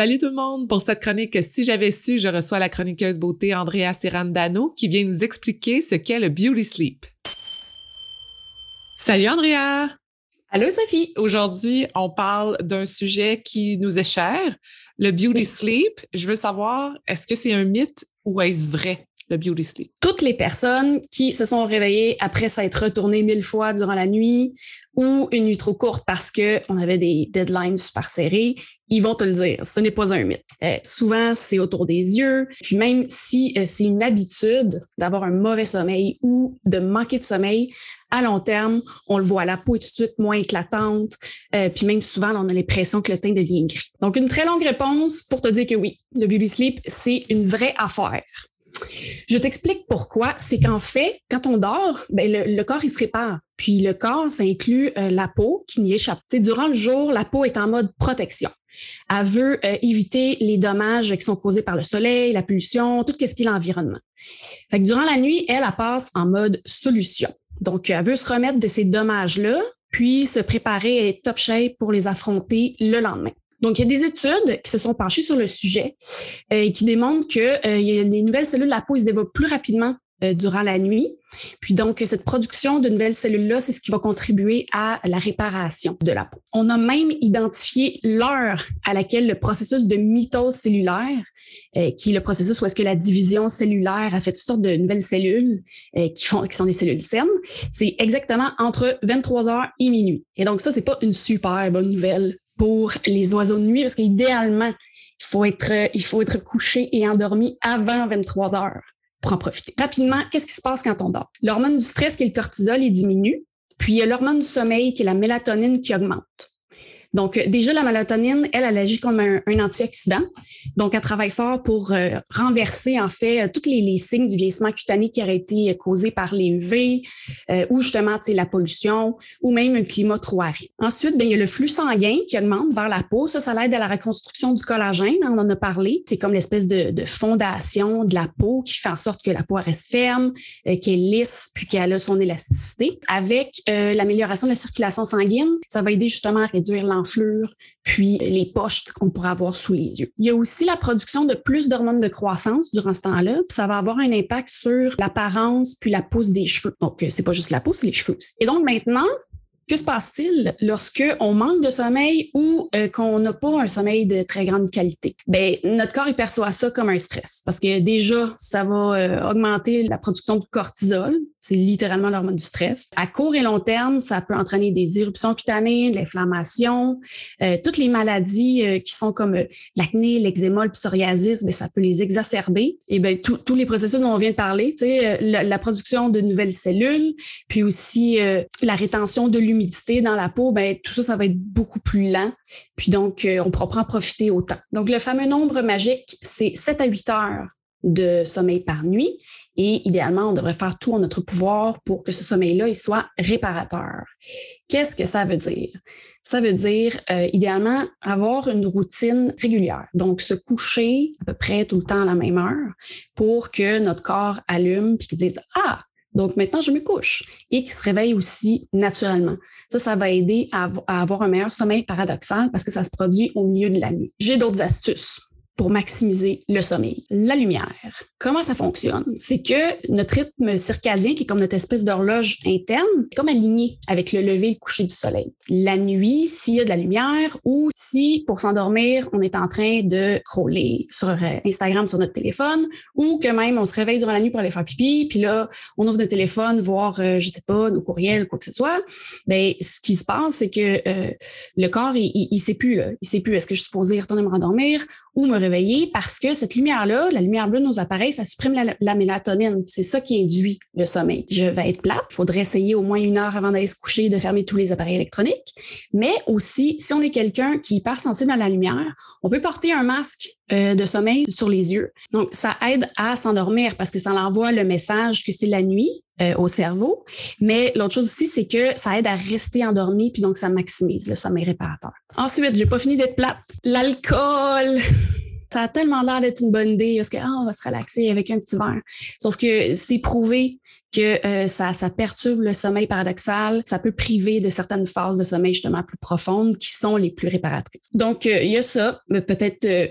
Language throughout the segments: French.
Salut tout le monde! Pour cette chronique Si j'avais su, je reçois la chroniqueuse beauté Andrea Serrandano qui vient nous expliquer ce qu'est le beauty sleep. Salut Andrea! Allô Sophie! Aujourd'hui, on parle d'un sujet qui nous est cher, le beauty sleep. Je veux savoir, est-ce que c'est un mythe ou est-ce vrai? Le beauty sleep. Toutes les personnes qui se sont réveillées après s'être retournées mille fois durant la nuit ou une nuit trop courte parce qu'on avait des deadlines super serrés, ils vont te le dire. Ce n'est pas un mythe. Euh, souvent, c'est autour des yeux. Puis même si euh, c'est une habitude d'avoir un mauvais sommeil ou de manquer de sommeil, à long terme, on le voit, la peau est tout de suite moins éclatante. Euh, puis même souvent, on a l'impression que le teint devient gris. Donc, une très longue réponse pour te dire que oui, le beauty sleep, c'est une vraie affaire. Je t'explique pourquoi. C'est qu'en fait, quand on dort, ben le, corps, il se répare. Puis le corps, ça inclut euh, la peau qui n'y échappe. durant le jour, la peau est en mode protection. Elle veut euh, éviter les dommages qui sont causés par le soleil, la pollution, tout ce qui est l'environnement. Durant la nuit, elle, elle passe en mode solution. Donc, elle veut se remettre de ces dommages-là, puis se préparer à être top shape pour les affronter le lendemain. Donc, il y a des études qui se sont penchées sur le sujet euh, et qui démontrent que euh, les nouvelles cellules de la peau se développent plus rapidement euh, durant la nuit. Puis donc, cette production de nouvelles cellules-là, c'est ce qui va contribuer à la réparation de la peau. On a même identifié l'heure à laquelle le processus de mitose cellulaire, qui est le processus où est-ce que la division cellulaire a fait toutes sortes de nouvelles cellules qui, font, qui sont des cellules saines, c'est exactement entre 23 heures et minuit. Et donc ça, c'est pas une super bonne nouvelle pour les oiseaux de nuit parce qu'idéalement, il faut être, couché et endormi avant 23 heures pour en profiter. Rapidement, qu'est-ce qui se passe quand on dort? L'hormone du stress, qui est le cortisol, il diminue. Puis il y a l'hormone du sommeil, qui est la mélatonine, qui augmente. Donc, euh, déjà, la mélatonine, elle, elle agit comme un, antioxydant. Donc, elle travaille fort pour euh, renverser, en fait, euh, tous les, signes du vieillissement cutané qui auraient été causés par les UV ou justement, la pollution ou même un climat trop aride. Ensuite, bien, il y a le flux sanguin qui augmente vers la peau. Ça, ça l'aide à la reconstruction du collagène. On en a parlé. C'est comme l'espèce de, de, fondation de la peau qui fait en sorte que la peau reste ferme, qu'elle est lisse, puis qu'elle a son élasticité. Avec l'amélioration de la circulation sanguine, ça va aider justement à réduire l'enfant puis les poches qu'on pourrait avoir sous les yeux. Il y a aussi la production de plus d'hormones de croissance durant ce temps-là, puis ça va avoir un impact sur l'apparence puis la pousse des cheveux. Donc, euh, c'est pas juste la pousse, c'est les cheveux. Et donc maintenant, que se passe-t-il lorsque on manque de sommeil ou euh, qu'on n'a pas un sommeil de très grande qualité? Ben, notre corps il perçoit ça comme un stress parce que déjà, ça va euh, augmenter la production de cortisol, c'est littéralement l'hormone du stress. À court et long terme, ça peut entraîner des éruptions cutanées, l'inflammation, euh, toutes les maladies qui sont comme l'acné, l'eczéma, le psoriasis, ben, ça peut les exacerber. Et ben tous les processus dont on vient de parler, tu sais, la, la, production de nouvelles cellules, puis aussi la rétention de l'humidité dans la peau, ben tout ça, ça va être beaucoup plus lent. Puis donc, on pourra en profiter autant. Donc, le fameux nombre magique, c'est 7 à 8 heures de sommeil par nuit. Et idéalement, on devrait faire tout en notre pouvoir pour que ce sommeil-là il soit réparateur. Qu'est-ce que ça veut dire? Ça veut dire, euh, idéalement, avoir une routine régulière. Donc, se coucher à peu près tout le temps à la même heure pour que notre corps allume puis qu'il dise, ah, donc maintenant, je me couche et qu'il se réveille aussi naturellement. Ça, ça va aider à, avoir un meilleur sommeil paradoxal parce que ça se produit au milieu de la nuit. J'ai d'autres astuces pour maximiser le sommeil. La lumière. Comment ça fonctionne? C'est que notre rythme circadien, qui est comme notre espèce d'horloge interne, est comme aligné avec le lever et le coucher du soleil. La nuit, s'il y a de la lumière ou si pour s'endormir, on est en train de crawler sur euh, Instagram sur notre téléphone ou que même on se réveille durant la nuit pour aller faire pipi, puis là, on ouvre notre téléphone, voir, euh, je sais pas, nos courriels, quoi que ce soit, ben ce qui se passe, c'est que euh, le corps, il, il, sait plus, là. Il sait plus, est-ce que je suis supposé retourner me rendormir ou me réveiller parce que cette lumière-là, la lumière bleue de nos appareils, ça supprime la, mélatonine. C'est ça qui induit le sommeil. Je vais être plate. Il faudrait essayer au moins une heure avant d'aller se coucher de fermer tous les appareils électroniques. Mais aussi, si on est quelqu'un qui est hyper sensible à la lumière, on peut porter un masque euh, de sommeil sur les yeux. Donc, ça aide à s'endormir parce que ça envoie le message que c'est la nuit euh, au cerveau. Mais l'autre chose aussi, c'est que ça aide à rester endormi, puis donc ça maximise le sommeil réparateur. Ensuite, j'ai pas fini d'être plate. L'alcool. Ça a tellement l'air d'être une bonne idée parce que ah, on va se relaxer avec un petit verre. Sauf que c'est prouvé que euh, ça, ça perturbe le sommeil paradoxal, ça peut priver de certaines phases de sommeil justement plus profondes qui sont les plus réparatrices. Donc, euh, il y a ça, peut-être euh,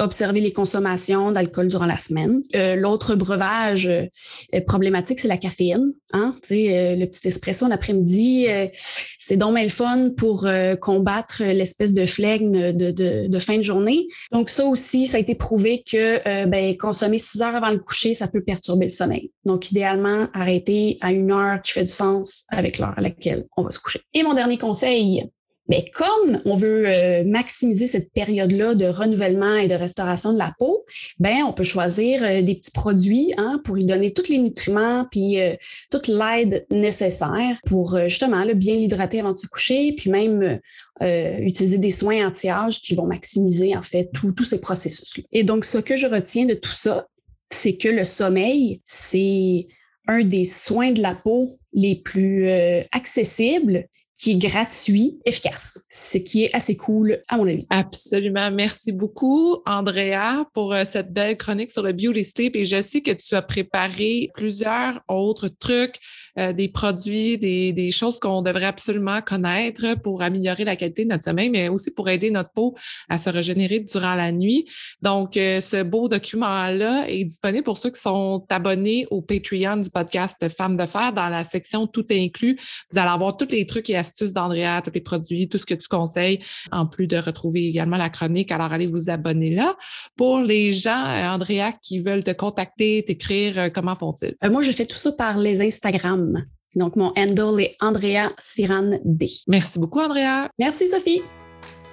observer les consommations d'alcool durant la semaine. Euh, l'autre breuvage euh, problématique, c'est la caféine. Hein? Euh, le petit espresso en après-midi, c'est donc le fun pour combattre l'espèce de flegme de, de, de, fin de journée. Donc ça aussi, ça a été prouvé que ben, consommer six heures avant le coucher, ça peut perturber le sommeil. Donc idéalement, arrêter à une heure qui fait du sens avec l'heure à laquelle on va se coucher. Et mon dernier conseil, mais comme on veut euh, maximiser cette période-là de renouvellement et de restauration de la peau, ben on peut choisir euh, des petits produits hein, pour y donner tous les nutriments puis euh, toute l'aide nécessaire pour justement bien l'hydrater avant de se coucher, puis même utiliser des soins anti-âge qui vont maximiser en fait tous ces processus-là. Et donc ce que je retiens de tout ça, c'est que le sommeil, c'est un des soins de la peau les plus accessibles qui est gratuit, efficace, ce qui est assez cool à mon avis. Absolument. Merci beaucoup, Andrea, pour euh, cette belle chronique sur le beauty sleep. Et je sais que tu as préparé plusieurs autres trucs, euh, des produits, des, des choses qu'on devrait absolument connaître pour améliorer la qualité de notre sommeil, mais aussi pour aider notre peau à se régénérer durant la nuit. Donc, euh, ce beau document-là est disponible pour ceux qui sont abonnés au Patreon du podcast Femmes de Fer dans la section Tout inclus. Vous allez avoir tous les trucs et astuces d'Andrea, tous les produits, tout ce que tu conseilles, en plus de retrouver également la chronique. Alors, allez vous abonner là. Pour les gens, euh, Andrea, qui veulent te contacter, t'écrire, euh, comment font-ils? Euh, moi, je fais tout ça par les Instagram. Donc, mon handle est Andrea Siran D. Merci beaucoup, Andrea. Merci, Sophie.